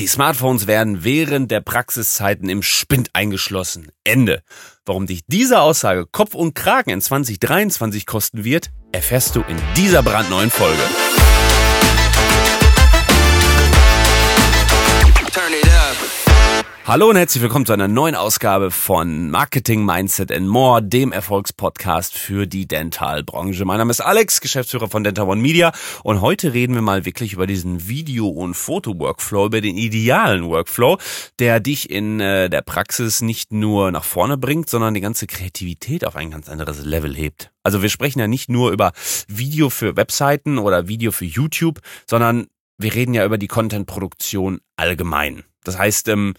Die Smartphones werden während der Praxiszeiten im Spind eingeschlossen. Ende. Warum dich diese Aussage Kopf und Kragen in 2023 kosten wird, erfährst du in dieser brandneuen Folge. Hallo und herzlich willkommen zu einer neuen Ausgabe von Marketing, Mindset and More, dem Erfolgspodcast für die Dentalbranche. Mein Name ist Alex, Geschäftsführer von Dental One Media und heute reden wir mal wirklich über diesen Video- und Foto-Workflow, über den idealen Workflow, der dich in äh, der Praxis nicht nur nach vorne bringt, sondern die ganze Kreativität auf ein ganz anderes Level hebt. Also wir sprechen ja nicht nur über Video für Webseiten oder Video für YouTube, sondern wir reden ja über die Content-Produktion allgemein. Das heißt, ähm,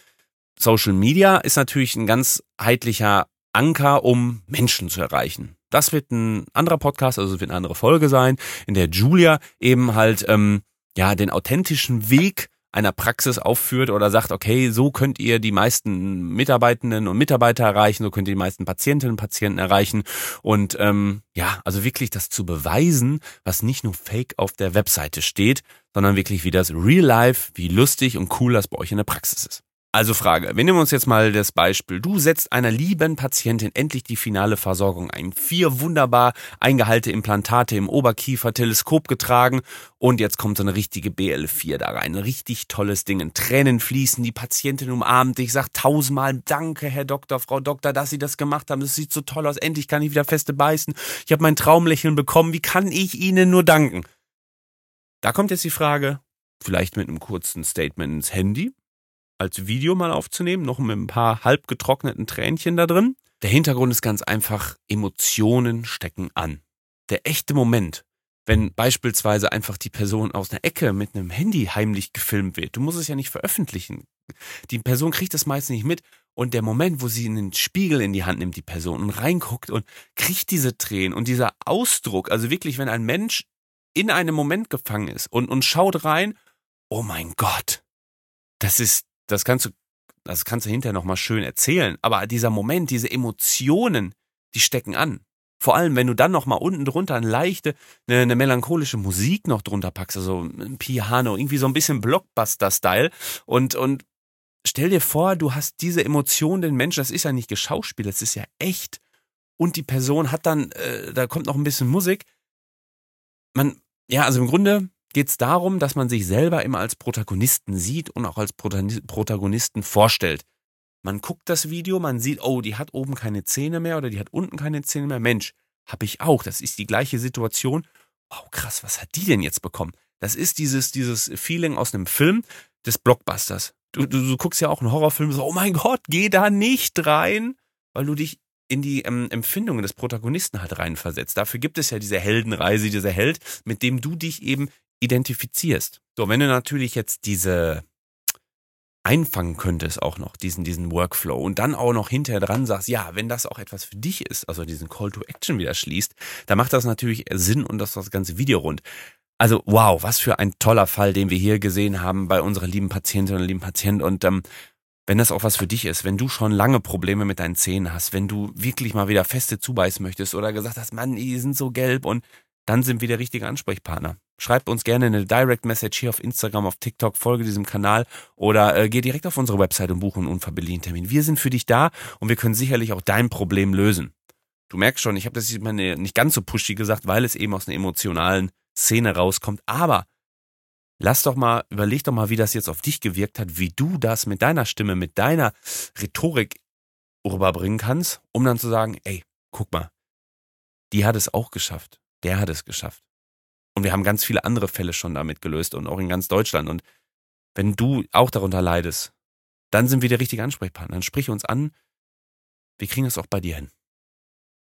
Social Media ist natürlich ein ganz heitlicher Anker, um Menschen zu erreichen. Das wird ein anderer Podcast, also es wird eine andere Folge sein, in der Julia eben halt ähm, ja den authentischen Weg einer Praxis aufführt oder sagt, okay, so könnt ihr die meisten Mitarbeitenden und Mitarbeiter erreichen, so könnt ihr die meisten Patientinnen und Patienten erreichen und ähm, ja, also wirklich das zu beweisen, was nicht nur Fake auf der Webseite steht, sondern wirklich wie das Real Life, wie lustig und cool das bei euch in der Praxis ist. Also Frage, wir nehmen uns jetzt mal das Beispiel. Du setzt einer lieben Patientin endlich die finale Versorgung ein. Vier wunderbar eingeheilte Implantate im Oberkiefer, Teleskop getragen und jetzt kommt so eine richtige BL4 da rein. Ein richtig tolles Ding. Tränen fließen, die Patientin umarmt dich, sagt tausendmal Danke, Herr Doktor, Frau Doktor, dass Sie das gemacht haben. Das sieht so toll aus. Endlich kann ich wieder feste beißen. Ich habe mein Traumlächeln bekommen. Wie kann ich Ihnen nur danken? Da kommt jetzt die Frage, vielleicht mit einem kurzen Statement ins Handy als Video mal aufzunehmen, noch mit ein paar halb getrockneten Tränchen da drin. Der Hintergrund ist ganz einfach, Emotionen stecken an. Der echte Moment, wenn beispielsweise einfach die Person aus einer Ecke mit einem Handy heimlich gefilmt wird, du musst es ja nicht veröffentlichen. Die Person kriegt das meist nicht mit und der Moment, wo sie einen Spiegel in die Hand nimmt, die Person und reinguckt und kriegt diese Tränen und dieser Ausdruck, also wirklich, wenn ein Mensch in einem Moment gefangen ist und, und schaut rein, oh mein Gott, das ist das kannst du, das kannst du hinterher nochmal schön erzählen. Aber dieser Moment, diese Emotionen, die stecken an. Vor allem, wenn du dann nochmal unten drunter eine leichte, eine, eine, melancholische Musik noch drunter packst, also ein Piano, irgendwie so ein bisschen Blockbuster-Style und, und stell dir vor, du hast diese Emotion den Menschen, das ist ja nicht geschauspielt, das ist ja echt. Und die Person hat dann, äh, da kommt noch ein bisschen Musik. Man, ja, also im Grunde geht es darum, dass man sich selber immer als Protagonisten sieht und auch als Protagonisten vorstellt. Man guckt das Video, man sieht, oh, die hat oben keine Zähne mehr oder die hat unten keine Zähne mehr. Mensch, habe ich auch. Das ist die gleiche Situation. Wow, krass, was hat die denn jetzt bekommen? Das ist dieses, dieses Feeling aus einem Film des Blockbusters. Du, du, du guckst ja auch einen Horrorfilm so, oh mein Gott, geh da nicht rein, weil du dich in die ähm, Empfindungen des Protagonisten halt reinversetzt. Dafür gibt es ja diese Heldenreise, dieser Held, mit dem du dich eben identifizierst. So, wenn du natürlich jetzt diese einfangen könntest auch noch, diesen, diesen Workflow und dann auch noch hinterher dran sagst, ja, wenn das auch etwas für dich ist, also diesen Call to Action wieder schließt, dann macht das natürlich Sinn und das das ganze Video rund. Also wow, was für ein toller Fall, den wir hier gesehen haben bei unserer lieben Patientin und lieben Patient und ähm, wenn das auch was für dich ist, wenn du schon lange Probleme mit deinen Zähnen hast, wenn du wirklich mal wieder feste zubeißen möchtest oder gesagt hast, Mann, die sind so gelb und dann sind wir der richtige Ansprechpartner. Schreibt uns gerne eine Direct Message hier auf Instagram, auf TikTok, folge diesem Kanal oder äh, geh direkt auf unsere Website und buche einen unverbindlichen Termin. Wir sind für dich da und wir können sicherlich auch dein Problem lösen. Du merkst schon, ich habe das nicht ganz so pushy gesagt, weil es eben aus einer emotionalen Szene rauskommt. Aber lass doch mal, überleg doch mal, wie das jetzt auf dich gewirkt hat, wie du das mit deiner Stimme, mit deiner Rhetorik rüberbringen kannst, um dann zu sagen, ey, guck mal, die hat es auch geschafft der hat es geschafft. Und wir haben ganz viele andere Fälle schon damit gelöst und auch in ganz Deutschland. Und wenn du auch darunter leidest, dann sind wir der richtige Ansprechpartner. Dann sprich uns an. Wir kriegen es auch bei dir hin.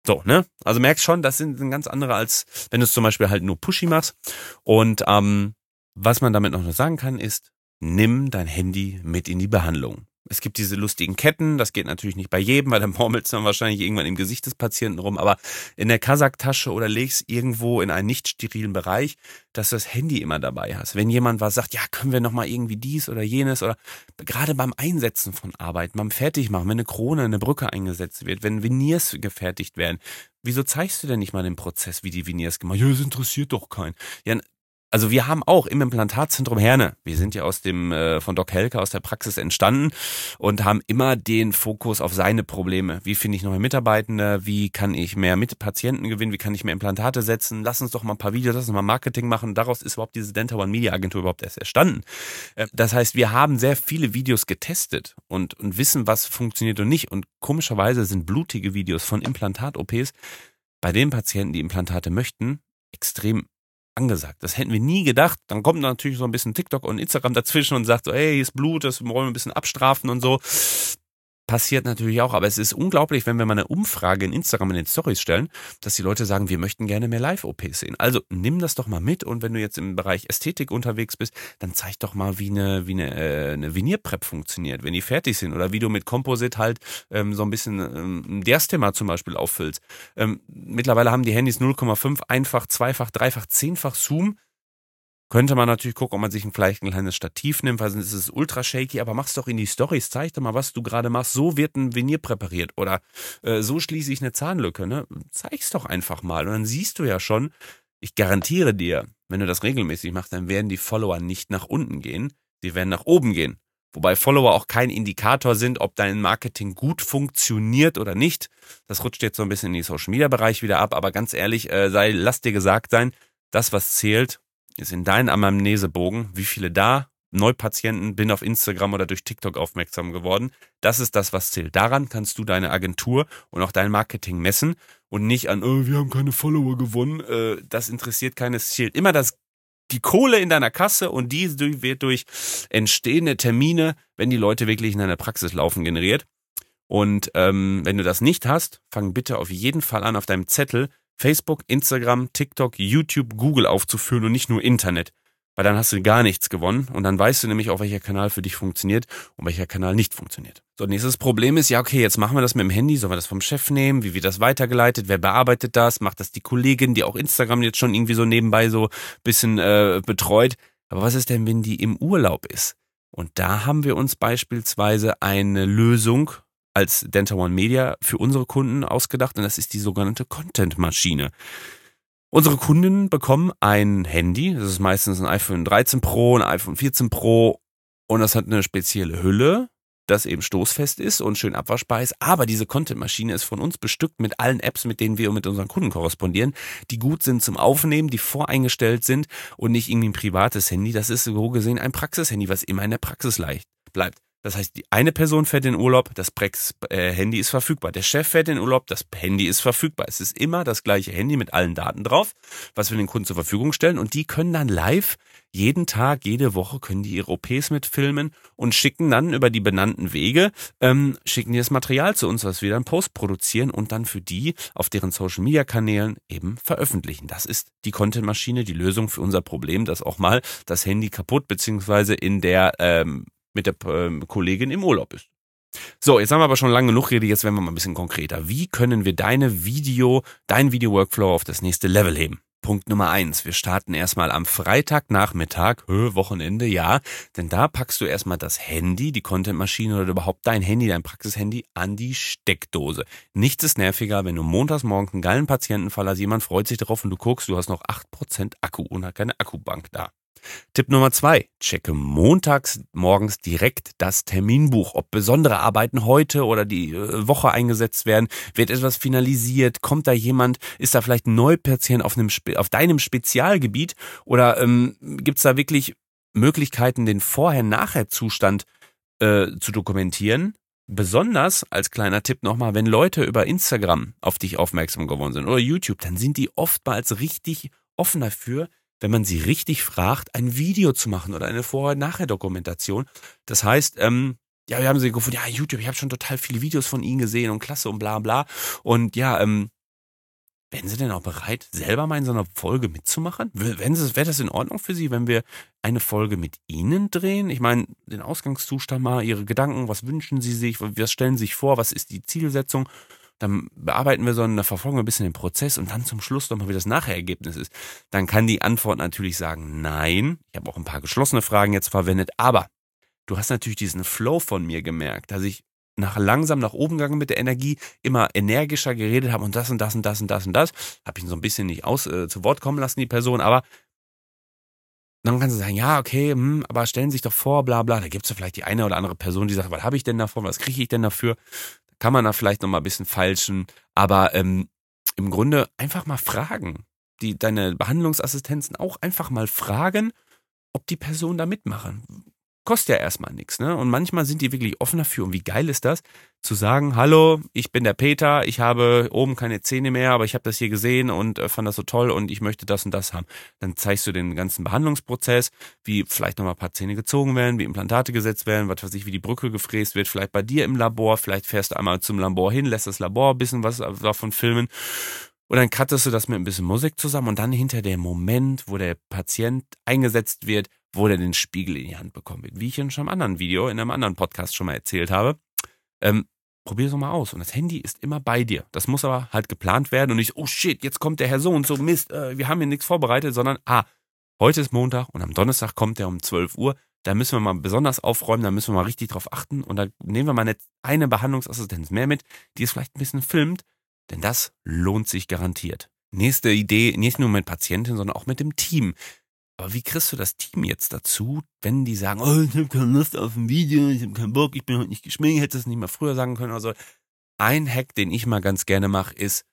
So, ne? Also merkst schon, das sind ganz andere, als wenn du es zum Beispiel halt nur pushy machst. Und ähm, was man damit noch sagen kann, ist, nimm dein Handy mit in die Behandlung. Es gibt diese lustigen Ketten, das geht natürlich nicht bei jedem, weil dann es dann wahrscheinlich irgendwann im Gesicht des Patienten rum, aber in der Kasaktasche oder legst irgendwo in einen nicht sterilen Bereich, dass du das Handy immer dabei hast. Wenn jemand was sagt, ja, können wir nochmal irgendwie dies oder jenes oder gerade beim Einsetzen von Arbeit, beim Fertigmachen, wenn eine Krone, eine Brücke eingesetzt wird, wenn Veneers gefertigt werden, wieso zeigst du denn nicht mal den Prozess, wie die Veneers gemacht? Ja, das interessiert doch keinen. Ja, Also wir haben auch im Implantatzentrum Herne, wir sind ja aus dem äh, von Doc Helke aus der Praxis entstanden und haben immer den Fokus auf seine Probleme. Wie finde ich neue Mitarbeitende? Wie kann ich mehr mit Patienten gewinnen? Wie kann ich mehr Implantate setzen? Lass uns doch mal ein paar Videos, lass uns mal Marketing machen. Daraus ist überhaupt diese Dental One Media Agentur überhaupt erst erstanden. Äh, das heißt, wir haben sehr viele Videos getestet und, und wissen, was funktioniert und nicht. Und komischerweise sind blutige Videos von Implantat-OPs bei den Patienten, die Implantate möchten, extrem angesagt. Das hätten wir nie gedacht. Dann kommt natürlich so ein bisschen TikTok und Instagram dazwischen und sagt so, hey, hier ist Blut, das wollen wir ein bisschen abstrafen und so. Passiert natürlich auch, aber es ist unglaublich, wenn wir mal eine Umfrage in Instagram in den Stories stellen, dass die Leute sagen, wir möchten gerne mehr Live-OPs sehen. Also nimm das doch mal mit und wenn du jetzt im Bereich Ästhetik unterwegs bist, dann zeig doch mal, wie eine, wie eine, äh, eine Vinierprep funktioniert, wenn die fertig sind oder wie du mit Composite halt ähm, so ein bisschen ähm, das Thema zum Beispiel auffüllst. Ähm, mittlerweile haben die Handys 0,5, einfach, zweifach, dreifach, zehnfach Zoom könnte man natürlich gucken, ob man sich vielleicht ein kleines Stativ nimmt, weil sonst ist es ultra shaky, aber mach's doch in die Stories, zeig doch mal, was du gerade machst. So wird ein Venier präpariert oder äh, so schließe ich eine Zahnlücke. Ne? Zeig's doch einfach mal und dann siehst du ja schon, ich garantiere dir, wenn du das regelmäßig machst, dann werden die Follower nicht nach unten gehen, sie werden nach oben gehen. Wobei Follower auch kein Indikator sind, ob dein Marketing gut funktioniert oder nicht. Das rutscht jetzt so ein bisschen in den Social Media Bereich wieder ab, aber ganz ehrlich, äh, sei, lass dir gesagt sein, das, was zählt, ist in deinem Anamnesebogen, wie viele da Neupatienten bin auf Instagram oder durch TikTok aufmerksam geworden. Das ist das, was zählt. Daran kannst du deine Agentur und auch dein Marketing messen und nicht an, oh, wir haben keine Follower gewonnen. Äh, das interessiert keines. Es zählt immer das die Kohle in deiner Kasse und die wird durch entstehende Termine, wenn die Leute wirklich in deiner Praxis laufen, generiert. Und ähm, wenn du das nicht hast, fang bitte auf jeden Fall an, auf deinem Zettel Facebook, Instagram, TikTok, YouTube, Google aufzuführen und nicht nur Internet. Weil dann hast du gar nichts gewonnen und dann weißt du nämlich auch, welcher Kanal für dich funktioniert und welcher Kanal nicht funktioniert. So, nächstes Problem ist, ja, okay, jetzt machen wir das mit dem Handy, sollen wir das vom Chef nehmen? Wie wird das weitergeleitet? Wer bearbeitet das? Macht das die Kollegin, die auch Instagram jetzt schon irgendwie so nebenbei so bisschen äh, betreut? Aber was ist denn, wenn die im Urlaub ist? Und da haben wir uns beispielsweise eine Lösung als Denta One Media für unsere Kunden ausgedacht und das ist die sogenannte Content-Maschine. Unsere Kunden bekommen ein Handy, das ist meistens ein iPhone 13 Pro, ein iPhone 14 Pro und das hat eine spezielle Hülle, das eben stoßfest ist und schön abwaschbar ist. Aber diese Content-Maschine ist von uns bestückt mit allen Apps, mit denen wir mit unseren Kunden korrespondieren, die gut sind zum Aufnehmen, die voreingestellt sind und nicht irgendwie ein privates Handy. Das ist so gesehen ein Praxishandy, was immer in der Praxis leicht bleibt. Das heißt, die eine Person fährt in Urlaub, das Prex äh, Handy ist verfügbar. Der Chef fährt in Urlaub, das Handy ist verfügbar. Es ist immer das gleiche Handy mit allen Daten drauf, was wir den Kunden zur Verfügung stellen. Und die können dann live jeden Tag, jede Woche können die ihre OPs mitfilmen und schicken dann über die benannten Wege, ähm, schicken die das Material zu uns, was wir dann post produzieren und dann für die auf deren Social Media Kanälen eben veröffentlichen. Das ist die Content Maschine, die Lösung für unser Problem, dass auch mal das Handy kaputt beziehungsweise in der ähm, mit der äh, Kollegin im Urlaub ist. So, jetzt haben wir aber schon lange genug geredet, jetzt werden wir mal ein bisschen konkreter. Wie können wir deine Video, dein Video-Workflow auf das nächste Level heben? Punkt Nummer eins. Wir starten erstmal am Freitagnachmittag, Hö, Wochenende, ja. Denn da packst du erstmal das Handy, die Contentmaschine oder überhaupt dein Handy, dein Praxishandy an die Steckdose. Nichts ist nerviger, wenn du montags morgens einen geilen Patientenfall hast, jemand freut sich darauf und du guckst, du hast noch acht Prozent Akku und hat keine Akkubank da. Tipp Nummer zwei. Checke montags morgens direkt das Terminbuch, ob besondere Arbeiten heute oder die äh, Woche eingesetzt werden. Wird etwas finalisiert? Kommt da jemand? Ist da vielleicht ein Neupatient auf, einem, auf deinem Spezialgebiet? Oder ähm, gibt es da wirklich Möglichkeiten, den Vorher-Nachher-Zustand äh, zu dokumentieren? Besonders als kleiner Tipp nochmal, wenn Leute über Instagram auf dich aufmerksam geworden sind oder YouTube, dann sind die oftmals richtig offen dafür, wenn man sie richtig fragt, ein Video zu machen oder eine Vorher-Nachher-Dokumentation. Das heißt, ähm, ja, wir haben sie gefunden, ja, YouTube, ich habe schon total viele Videos von ihnen gesehen und klasse und bla bla. Und ja, ähm, wären Sie denn auch bereit, selber mal in so einer Folge mitzumachen? Wäre das in Ordnung für Sie, wenn wir eine Folge mit Ihnen drehen? Ich meine, den Ausgangszustand mal, Ihre Gedanken, was wünschen Sie sich, was stellen Sie sich vor, was ist die Zielsetzung? Dann bearbeiten wir so eine verfolgen wir ein bisschen den Prozess und dann zum Schluss nochmal, wie das Nachergebnis ist. Dann kann die Antwort natürlich sagen, nein. Ich habe auch ein paar geschlossene Fragen jetzt verwendet, aber du hast natürlich diesen Flow von mir gemerkt, dass ich nach langsam nach oben gegangen mit der Energie, immer energischer geredet habe und das und das und das und das und das. Habe ich ihn so ein bisschen nicht aus äh, zu Wort kommen lassen, die Person, aber dann kannst du sagen, ja, okay, hm, aber stellen Sie sich doch vor, bla bla. Da gibt es ja vielleicht die eine oder andere Person, die sagt, was habe ich denn davon, was kriege ich denn dafür? Kann man da vielleicht nochmal ein bisschen falschen. Aber ähm, im Grunde einfach mal fragen. Die, deine Behandlungsassistenzen auch einfach mal fragen, ob die Personen da mitmachen kostet ja erstmal nichts, ne? Und manchmal sind die wirklich offen dafür. Und wie geil ist das, zu sagen, hallo, ich bin der Peter, ich habe oben keine Zähne mehr, aber ich habe das hier gesehen und äh, fand das so toll und ich möchte das und das haben. Dann zeigst du den ganzen Behandlungsprozess, wie vielleicht nochmal ein paar Zähne gezogen werden, wie Implantate gesetzt werden, was weiß ich, wie die Brücke gefräst wird, vielleicht bei dir im Labor, vielleicht fährst du einmal zum Labor hin, lässt das Labor ein bisschen was davon filmen. Und dann cuttest du das mit ein bisschen Musik zusammen und dann hinter der Moment, wo der Patient eingesetzt wird, wo der den Spiegel in die Hand bekommen wird. Wie ich in einem anderen Video, in einem anderen Podcast schon mal erzählt habe. Ähm, probier es mal aus. Und das Handy ist immer bei dir. Das muss aber halt geplant werden und nicht, oh shit, jetzt kommt der Herr so und so, Mist, äh, wir haben hier nichts vorbereitet, sondern, ah, heute ist Montag und am Donnerstag kommt der um 12 Uhr. Da müssen wir mal besonders aufräumen, da müssen wir mal richtig drauf achten und da nehmen wir mal eine, eine Behandlungsassistenz mehr mit, die es vielleicht ein bisschen filmt, denn das lohnt sich garantiert. Nächste Idee, nicht nur mit Patientin, sondern auch mit dem Team. Aber wie kriegst du das Team jetzt dazu, wenn die sagen, oh, ich habe keine Lust auf ein Video, ich habe keinen Bock, ich bin heute nicht geschminkt, hätte es nicht mal früher sagen können oder so. Ein Hack, den ich mal ganz gerne mache, ist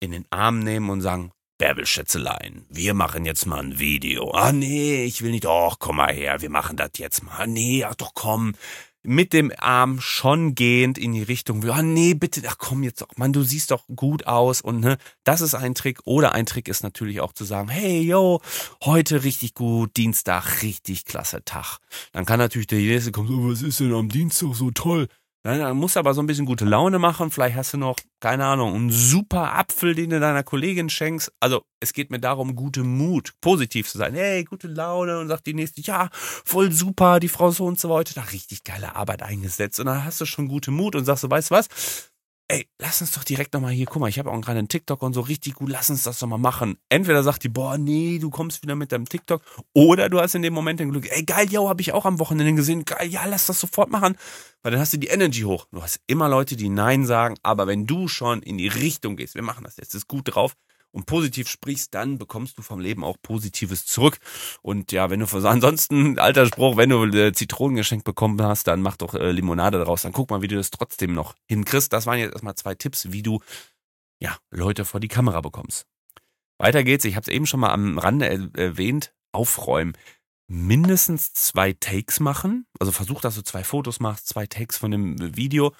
in den Arm nehmen und sagen, Bärbelschätzelein, wir machen jetzt mal ein Video. Ah nee, ich will nicht, doch, komm mal her, wir machen das jetzt mal. Ah, nee, ach doch, komm mit dem Arm schon gehend in die Richtung, ah nee, bitte, ach komm jetzt doch, Mann, du siehst doch gut aus und ne, das ist ein Trick. Oder ein Trick ist natürlich auch zu sagen, hey, yo, heute richtig gut, Dienstag, richtig klasse Tag. Dann kann natürlich der nächste kommen, so, was ist denn am Dienstag so toll? Dann musst du aber so ein bisschen gute Laune machen. Vielleicht hast du noch, keine Ahnung, einen super Apfel, den du deiner Kollegin schenkst. Also es geht mir darum, gute Mut, positiv zu sein. Hey, gute Laune. Und sagt die nächste, ja, voll super, die Frau so und so weiter. Da richtig geile Arbeit eingesetzt. Und dann hast du schon gute Mut und sagst du, weißt du was? Ey, lass uns doch direkt nochmal hier, guck mal, ich habe auch gerade einen TikTok und so richtig gut, lass uns das doch mal machen. Entweder sagt die, boah, nee, du kommst wieder mit deinem TikTok, oder du hast in dem Moment den Glück, ey, geil, yo, habe ich auch am Wochenende gesehen, geil, ja, lass das sofort machen, weil dann hast du die Energy hoch. Du hast immer Leute, die Nein sagen, aber wenn du schon in die Richtung gehst, wir machen das jetzt, ist gut drauf, und positiv sprichst, dann bekommst du vom Leben auch Positives zurück. Und ja, wenn du ansonsten, alter Spruch, wenn du äh, Zitronengeschenk bekommen hast, dann mach doch äh, Limonade daraus. Dann guck mal, wie du das trotzdem noch hinkriegst. Das waren jetzt erstmal zwei Tipps, wie du ja Leute vor die Kamera bekommst. Weiter geht's. Ich habe es eben schon mal am Rande erwähnt. Aufräumen. Mindestens zwei Takes machen. Also versuch, dass du zwei Fotos machst, zwei Takes von dem Video.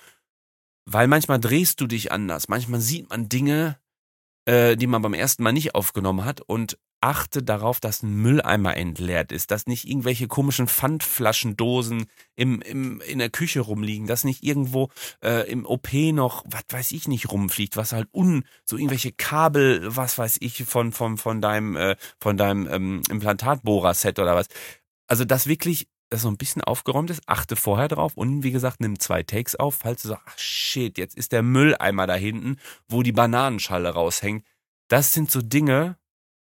Weil manchmal drehst du dich anders. Manchmal sieht man Dinge, äh, die man beim ersten Mal nicht aufgenommen hat und achte darauf, dass ein Mülleimer entleert ist, dass nicht irgendwelche komischen Pfandflaschendosen im, im, in der Küche rumliegen, dass nicht irgendwo äh, im OP noch, was weiß ich nicht, rumfliegt, was halt un, so irgendwelche Kabel, was weiß ich, von, von, von deinem, äh, von deinem ähm, Implantatbohrer-Set oder was. Also, dass wirklich das so ein bisschen aufgeräumt ist, achte vorher drauf und wie gesagt, nimm zwei Takes auf, falls du sagst, ach shit, jetzt ist der Mülleimer da hinten, wo die Bananenschale raushängt. Das sind so Dinge,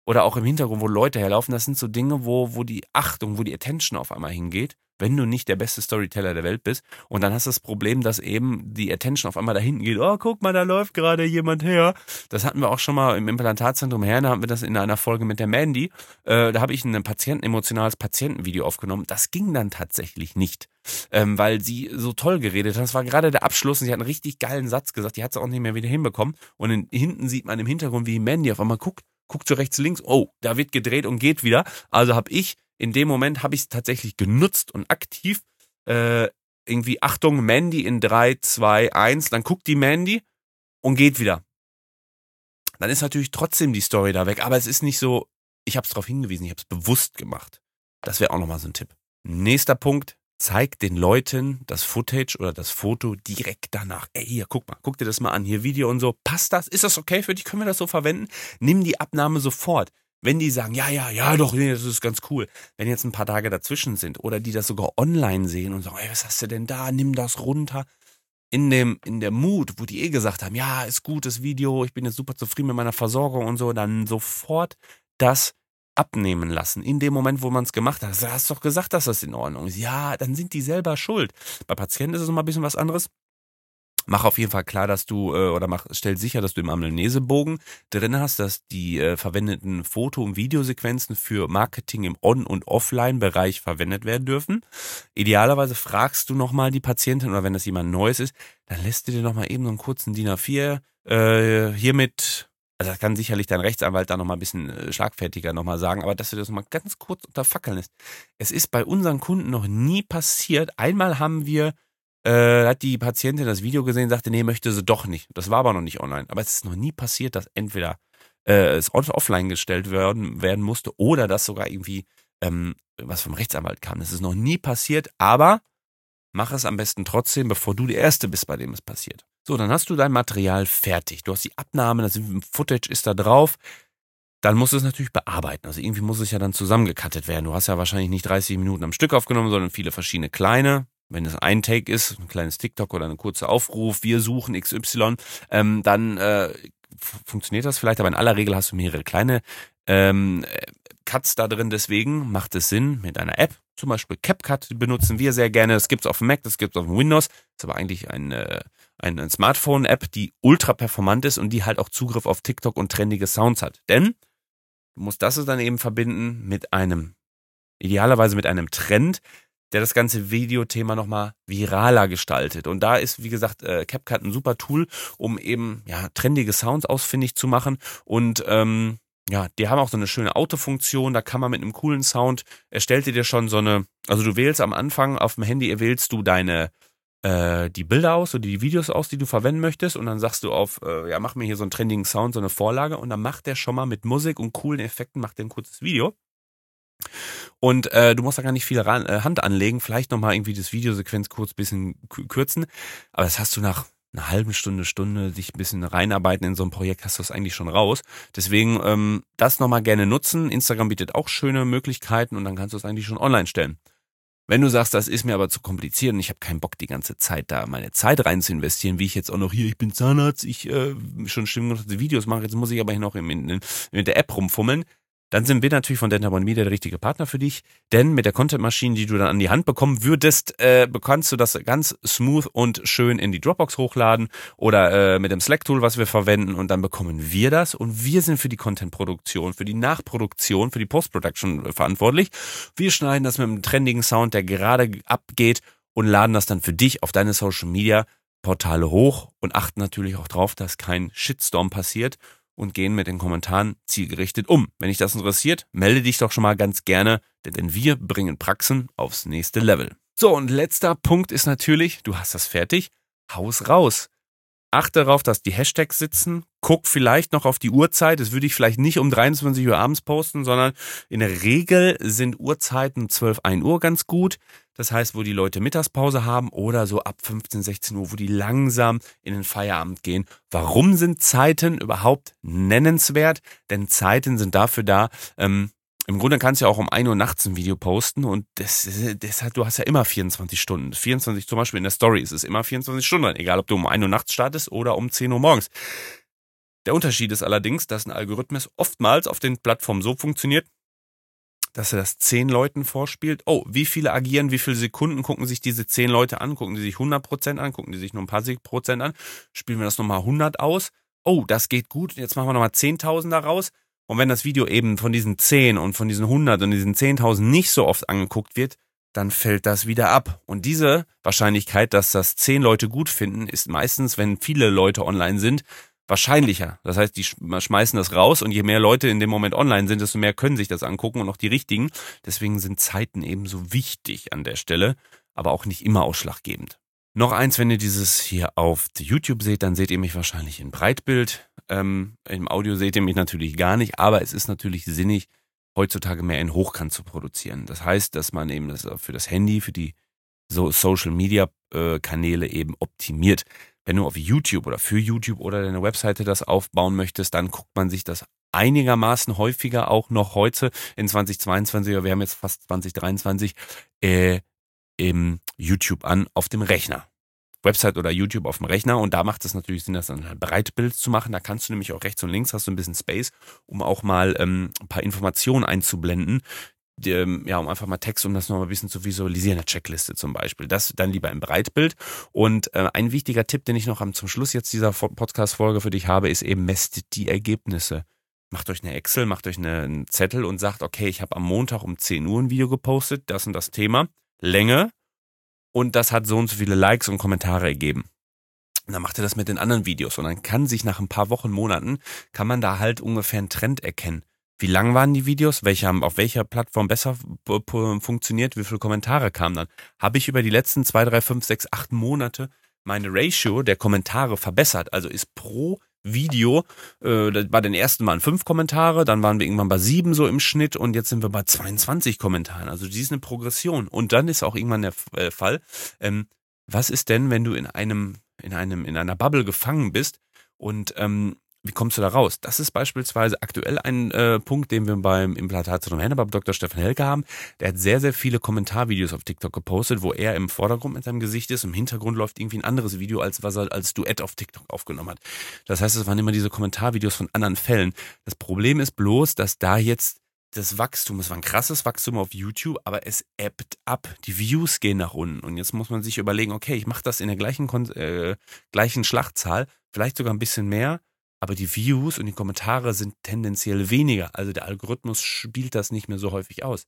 oder auch im Hintergrund, wo Leute herlaufen, das sind so Dinge, wo, wo die Achtung, wo die Attention auf einmal hingeht wenn du nicht der beste Storyteller der Welt bist. Und dann hast du das Problem, dass eben die Attention auf einmal da hinten geht. Oh, guck mal, da läuft gerade jemand her. Das hatten wir auch schon mal im Implantatzentrum her. Da haben wir das in einer Folge mit der Mandy. Äh, da habe ich ein Patienten, emotionales Patientenvideo aufgenommen. Das ging dann tatsächlich nicht. Ähm, weil sie so toll geredet hat. Das war gerade der Abschluss und sie hat einen richtig geilen Satz gesagt. Die hat sie auch nicht mehr wieder hinbekommen. Und in, hinten sieht man im Hintergrund, wie Mandy auf einmal guckt, guckt so rechts, links. Oh, da wird gedreht und geht wieder. Also habe ich in dem Moment habe ich es tatsächlich genutzt und aktiv äh, irgendwie, Achtung, Mandy in 3, 2, 1, dann guckt die Mandy und geht wieder. Dann ist natürlich trotzdem die Story da weg, aber es ist nicht so, ich habe es darauf hingewiesen, ich habe es bewusst gemacht. Das wäre auch nochmal so ein Tipp. Nächster Punkt, zeig den Leuten das Footage oder das Foto direkt danach. Ey, hier, guck mal, guck dir das mal an, hier Video und so. Passt das? Ist das okay für dich? Können wir das so verwenden? Nimm die Abnahme sofort. Wenn die sagen, ja, ja, ja, doch, nee, das ist ganz cool. Wenn jetzt ein paar Tage dazwischen sind oder die das sogar online sehen und sagen, ey, was hast du denn da? Nimm das runter. In dem, in der Mut, wo die eh gesagt haben, ja, ist gutes Video, ich bin jetzt super zufrieden mit meiner Versorgung und so, dann sofort das abnehmen lassen. In dem Moment, wo man es gemacht hat. Du hast doch gesagt, dass das in Ordnung ist. Ja, dann sind die selber schuld. Bei Patienten ist es mal ein bisschen was anderes. Mach auf jeden Fall klar, dass du äh, oder mach, stell sicher, dass du im Amnesebogen drin hast, dass die äh, verwendeten Foto- und Videosequenzen für Marketing im On- und Offline-Bereich verwendet werden dürfen. Idealerweise fragst du nochmal die Patientin oder wenn das jemand Neues ist, dann lässt du dir nochmal eben so einen kurzen DIN A4 äh, hiermit also das kann sicherlich dein Rechtsanwalt da nochmal ein bisschen äh, schlagfertiger nochmal sagen, aber dass du das nochmal ganz kurz unterfackeln lässt. Es ist bei unseren Kunden noch nie passiert. Einmal haben wir äh, hat die Patientin das Video gesehen, sagte, nee, möchte sie doch nicht. Das war aber noch nicht online. Aber es ist noch nie passiert, dass entweder äh, es offline gestellt werden, werden musste oder dass sogar irgendwie ähm, was vom Rechtsanwalt kam. Das ist noch nie passiert, aber mach es am besten trotzdem, bevor du der Erste bist, bei dem es passiert. So, dann hast du dein Material fertig. Du hast die Abnahme, das Footage ist da drauf. Dann musst du es natürlich bearbeiten. Also irgendwie muss es ja dann zusammengekattet werden. Du hast ja wahrscheinlich nicht 30 Minuten am Stück aufgenommen, sondern viele verschiedene kleine wenn es ein Take ist, ein kleines TikTok oder ein kurzer Aufruf, wir suchen XY, ähm, dann äh, funktioniert das vielleicht, aber in aller Regel hast du mehrere kleine ähm, Cuts da drin. Deswegen macht es Sinn, mit einer App, zum Beispiel CapCut benutzen wir sehr gerne. Das gibt's auf dem Mac, das gibt's auf dem Windows. Ist aber eigentlich ein, äh, ein, Smartphone-App, die ultra performant ist und die halt auch Zugriff auf TikTok und trendige Sounds hat. Denn du musst das dann eben verbinden mit einem, idealerweise mit einem Trend, der das ganze Videothema nochmal viraler gestaltet. Und da ist, wie gesagt, äh, CapCut ein super Tool, um eben ja trendige Sounds ausfindig zu machen. Und ähm, ja, die haben auch so eine schöne Autofunktion, da kann man mit einem coolen Sound, erstellt dir schon so eine, also du wählst am Anfang auf dem Handy, wählst du deine, äh, die Bilder aus oder die Videos aus, die du verwenden möchtest und dann sagst du auf, äh, ja, mach mir hier so einen trendigen Sound, so eine Vorlage und dann macht der schon mal mit Musik und coolen Effekten, macht der ein kurzes Video. Und äh, du musst da gar nicht viel ran, äh, Hand anlegen, vielleicht nochmal irgendwie das Videosequenz kurz bisschen kürzen. Aber das hast du nach einer halben Stunde, Stunde, dich ein bisschen reinarbeiten in so ein Projekt, hast du das eigentlich schon raus. Deswegen ähm, das nochmal gerne nutzen. Instagram bietet auch schöne Möglichkeiten und dann kannst du es eigentlich schon online stellen. Wenn du sagst, das ist mir aber zu kompliziert und ich habe keinen Bock, die ganze Zeit da meine Zeit rein zu investieren, wie ich jetzt auch noch hier, ich bin Zahnarzt, ich äh, schon stimmungsvolle Videos mache, jetzt muss ich aber hier noch in, in, in der App rumfummeln, dann sind wir natürlich von Dentabon Media der richtige Partner für dich, denn mit der Content-Maschine, die du dann an die Hand bekommen würdest, äh, kannst du das ganz smooth und schön in die Dropbox hochladen oder äh, mit dem Slack-Tool, was wir verwenden und dann bekommen wir das und wir sind für die Content-Produktion, für die Nachproduktion, für die Post-Production verantwortlich. Wir schneiden das mit einem trendigen Sound, der gerade abgeht und laden das dann für dich auf deine Social-Media Portale hoch und achten natürlich auch drauf, dass kein Shitstorm passiert und gehen mit den Kommentaren zielgerichtet um. Wenn dich das interessiert, melde dich doch schon mal ganz gerne, denn wir bringen Praxen aufs nächste Level. So, und letzter Punkt ist natürlich, du hast das fertig, Haus raus. Achte darauf, dass die Hashtags sitzen. Guck vielleicht noch auf die Uhrzeit. Das würde ich vielleicht nicht um 23 Uhr abends posten, sondern in der Regel sind Uhrzeiten 12, 1 Uhr ganz gut. Das heißt, wo die Leute Mittagspause haben oder so ab 15, 16 Uhr, wo die langsam in den Feierabend gehen. Warum sind Zeiten überhaupt nennenswert? Denn Zeiten sind dafür da, ähm, im Grunde kannst du ja auch um 1 Uhr nachts ein Video posten und das, das hat, du hast ja immer 24 Stunden. 24 zum Beispiel in der Story ist es immer 24 Stunden, egal ob du um 1 Uhr nachts startest oder um 10 Uhr morgens. Der Unterschied ist allerdings, dass ein Algorithmus oftmals auf den Plattformen so funktioniert, dass er das zehn Leuten vorspielt. Oh, wie viele agieren, wie viele Sekunden gucken sich diese zehn Leute an? Gucken die sich 100 Prozent an? Gucken die sich nur ein paar Prozent an? Spielen wir das nochmal 100 aus? Oh, das geht gut. Jetzt machen wir nochmal 10.000 daraus. Und wenn das Video eben von diesen 10 und von diesen 100 und diesen 10.000 nicht so oft angeguckt wird, dann fällt das wieder ab. Und diese Wahrscheinlichkeit, dass das 10 Leute gut finden, ist meistens, wenn viele Leute online sind, wahrscheinlicher. Das heißt, die schmeißen das raus und je mehr Leute in dem Moment online sind, desto mehr können sich das angucken und auch die richtigen. Deswegen sind Zeiten ebenso wichtig an der Stelle, aber auch nicht immer ausschlaggebend. Noch eins, wenn ihr dieses hier auf YouTube seht, dann seht ihr mich wahrscheinlich in Breitbild. Ähm, Im Audio seht ihr mich natürlich gar nicht, aber es ist natürlich sinnig, heutzutage mehr in Hochkant zu produzieren. Das heißt, dass man eben das für das Handy, für die so Social Media äh, Kanäle eben optimiert. Wenn du auf YouTube oder für YouTube oder deine Webseite das aufbauen möchtest, dann guckt man sich das einigermaßen häufiger auch noch heute in 2022, wir haben jetzt fast 2023, äh, im YouTube an auf dem Rechner. Website oder YouTube auf dem Rechner und da macht es natürlich Sinn, das dann ein Breitbild zu machen. Da kannst du nämlich auch rechts und links hast du ein bisschen Space, um auch mal ähm, ein paar Informationen einzublenden, ähm, ja, um einfach mal Text, um das nochmal ein bisschen zu visualisieren, eine Checkliste zum Beispiel. Das dann lieber im Breitbild. Und äh, ein wichtiger Tipp, den ich noch am zum Schluss jetzt dieser Podcast-Folge für dich habe, ist eben, messt die Ergebnisse. Macht euch eine Excel, macht euch eine, einen Zettel und sagt, okay, ich habe am Montag um 10 Uhr ein Video gepostet, das und das Thema, Länge und das hat so und so viele Likes und Kommentare ergeben. Und dann macht er das mit den anderen Videos und dann kann sich nach ein paar Wochen, Monaten, kann man da halt ungefähr einen Trend erkennen. Wie lang waren die Videos? Welche haben auf welcher Plattform besser funktioniert? Wie viele Kommentare kamen dann? Habe ich über die letzten zwei, drei, fünf, sechs, acht Monate meine Ratio der Kommentare verbessert? Also ist pro Video, äh, bei den ersten waren fünf Kommentare, dann waren wir irgendwann bei sieben so im Schnitt und jetzt sind wir bei 22 Kommentaren. Also die ist eine Progression. Und dann ist auch irgendwann der äh, Fall, ähm, was ist denn, wenn du in einem, in einem, in einer Bubble gefangen bist und ähm, wie kommst du da raus? Das ist beispielsweise aktuell ein äh, Punkt, den wir beim Implantatzentrum Henne bei Dr. Stefan Helke haben. Der hat sehr, sehr viele Kommentarvideos auf TikTok gepostet, wo er im Vordergrund mit seinem Gesicht ist. Im Hintergrund läuft irgendwie ein anderes Video, als was er als Duett auf TikTok aufgenommen hat. Das heißt, es waren immer diese Kommentarvideos von anderen Fällen. Das Problem ist bloß, dass da jetzt das Wachstum, es war ein krasses Wachstum auf YouTube, aber es ebbt ab. Die Views gehen nach unten. Und jetzt muss man sich überlegen, okay, ich mache das in der gleichen, äh, gleichen Schlachtzahl, vielleicht sogar ein bisschen mehr aber die Views und die Kommentare sind tendenziell weniger. Also der Algorithmus spielt das nicht mehr so häufig aus.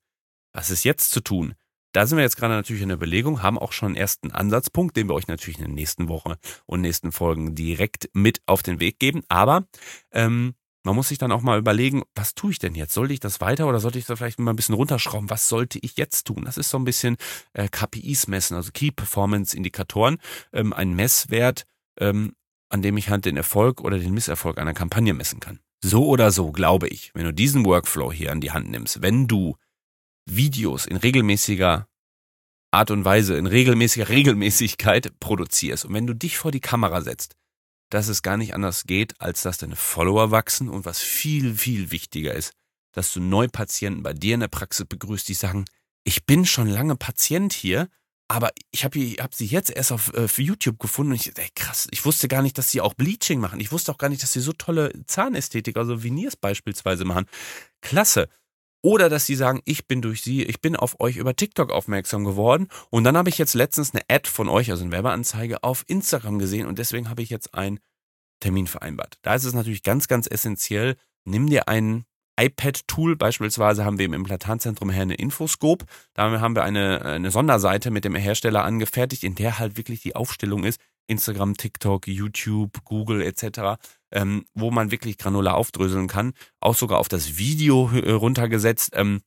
Was ist jetzt zu tun? Da sind wir jetzt gerade natürlich in der Überlegung, haben auch schon einen ersten Ansatzpunkt, den wir euch natürlich in den nächsten Wochen und nächsten Folgen direkt mit auf den Weg geben. Aber ähm, man muss sich dann auch mal überlegen, was tue ich denn jetzt? Sollte ich das weiter oder sollte ich das vielleicht mal ein bisschen runterschrauben? Was sollte ich jetzt tun? Das ist so ein bisschen äh, KPIs messen, also Key Performance Indikatoren, ähm, ein Messwert, ähm, an dem ich halt den Erfolg oder den Misserfolg einer Kampagne messen kann. So oder so glaube ich, wenn du diesen Workflow hier an die Hand nimmst, wenn du Videos in regelmäßiger Art und Weise, in regelmäßiger Regelmäßigkeit produzierst und wenn du dich vor die Kamera setzt, dass es gar nicht anders geht, als dass deine Follower wachsen und was viel, viel wichtiger ist, dass du Neupatienten bei dir in der Praxis begrüßt, die sagen, ich bin schon lange Patient hier aber ich habe hab sie jetzt erst auf äh, YouTube gefunden und ich, ey, krass, ich wusste gar nicht, dass sie auch Bleaching machen. Ich wusste auch gar nicht, dass sie so tolle Zahnästhetik, also Veneers beispielsweise machen. Klasse. Oder dass sie sagen, ich bin durch sie, ich bin auf euch über TikTok aufmerksam geworden und dann habe ich jetzt letztens eine Ad von euch, also eine Werbeanzeige auf Instagram gesehen und deswegen habe ich jetzt einen Termin vereinbart. Da ist es natürlich ganz, ganz essentiell, nimm dir einen iPad-Tool. Beispielsweise haben wir im Implantatzentrum her eine Infoscope. Da haben wir eine, eine Sonderseite mit dem Hersteller angefertigt, in der halt wirklich die Aufstellung ist. Instagram, TikTok, YouTube, Google etc., ähm, wo man wirklich granular aufdröseln kann. Auch sogar auf das Video äh, runtergesetzt, ähm,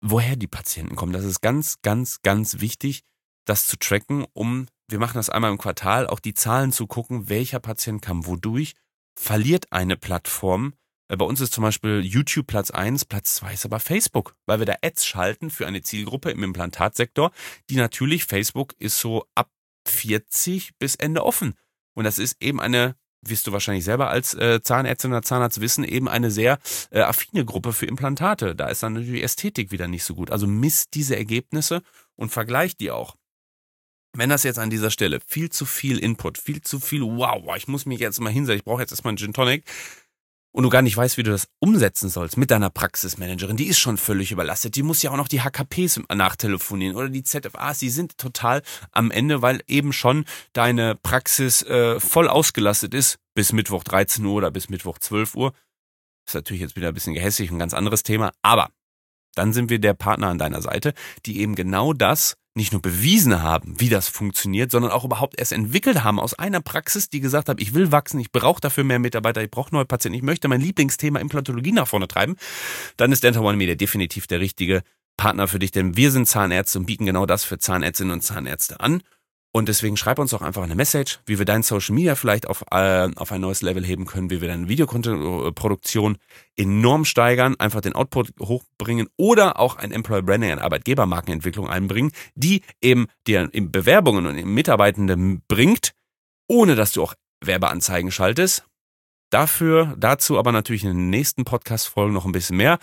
woher die Patienten kommen. Das ist ganz, ganz, ganz wichtig, das zu tracken, um, wir machen das einmal im Quartal, auch die Zahlen zu gucken, welcher Patient kam wodurch. Verliert eine Plattform bei uns ist zum Beispiel YouTube Platz 1, Platz 2 ist aber Facebook, weil wir da Ads schalten für eine Zielgruppe im Implantatsektor, die natürlich, Facebook ist so ab 40 bis Ende offen. Und das ist eben eine, wirst du wahrscheinlich selber als äh, Zahnärztin oder Zahnarzt wissen, eben eine sehr äh, affine Gruppe für Implantate. Da ist dann natürlich Ästhetik wieder nicht so gut. Also misst diese Ergebnisse und vergleicht die auch. Wenn das jetzt an dieser Stelle viel zu viel Input, viel zu viel, wow, ich muss mich jetzt mal hinsetzen, ich brauche jetzt erstmal einen Gin Tonic, und du gar nicht weißt, wie du das umsetzen sollst mit deiner Praxismanagerin, die ist schon völlig überlastet. Die muss ja auch noch die HKPs nachtelefonieren oder die ZFAs, die sind total am Ende, weil eben schon deine Praxis äh, voll ausgelastet ist bis Mittwoch 13 Uhr oder bis Mittwoch 12 Uhr. Ist natürlich jetzt wieder ein bisschen gehässig, ein ganz anderes Thema, aber dann sind wir der Partner an deiner Seite, die eben genau das nicht nur bewiesen haben, wie das funktioniert, sondern auch überhaupt erst entwickelt haben aus einer Praxis, die gesagt hat, ich will wachsen, ich brauche dafür mehr Mitarbeiter, ich brauche neue Patienten, ich möchte mein Lieblingsthema Implantologie nach vorne treiben, dann ist Dental One Media definitiv der richtige Partner für dich, denn wir sind Zahnärzte und bieten genau das für Zahnärztinnen und Zahnärzte an. Und deswegen schreib uns auch einfach eine Message, wie wir dein Social Media vielleicht auf, äh, auf ein neues Level heben können, wie wir deine Videoproduktion enorm steigern, einfach den Output hochbringen oder auch ein Employer Branding, eine Arbeitgebermarkenentwicklung einbringen, die eben dir in Bewerbungen und in Mitarbeitende bringt, ohne dass du auch Werbeanzeigen schaltest. Dafür, dazu aber natürlich in den nächsten Podcast-Folgen noch ein bisschen mehr.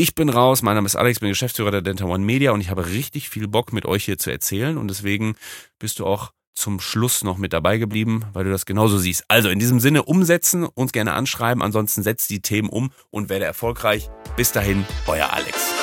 Ich bin raus, mein Name ist Alex, bin Geschäftsführer der Dental One Media und ich habe richtig viel Bock mit euch hier zu erzählen und deswegen bist du auch zum Schluss noch mit dabei geblieben, weil du das genauso siehst. Also in diesem Sinne umsetzen, uns gerne anschreiben, ansonsten setzt die Themen um und werde erfolgreich. Bis dahin, euer Alex.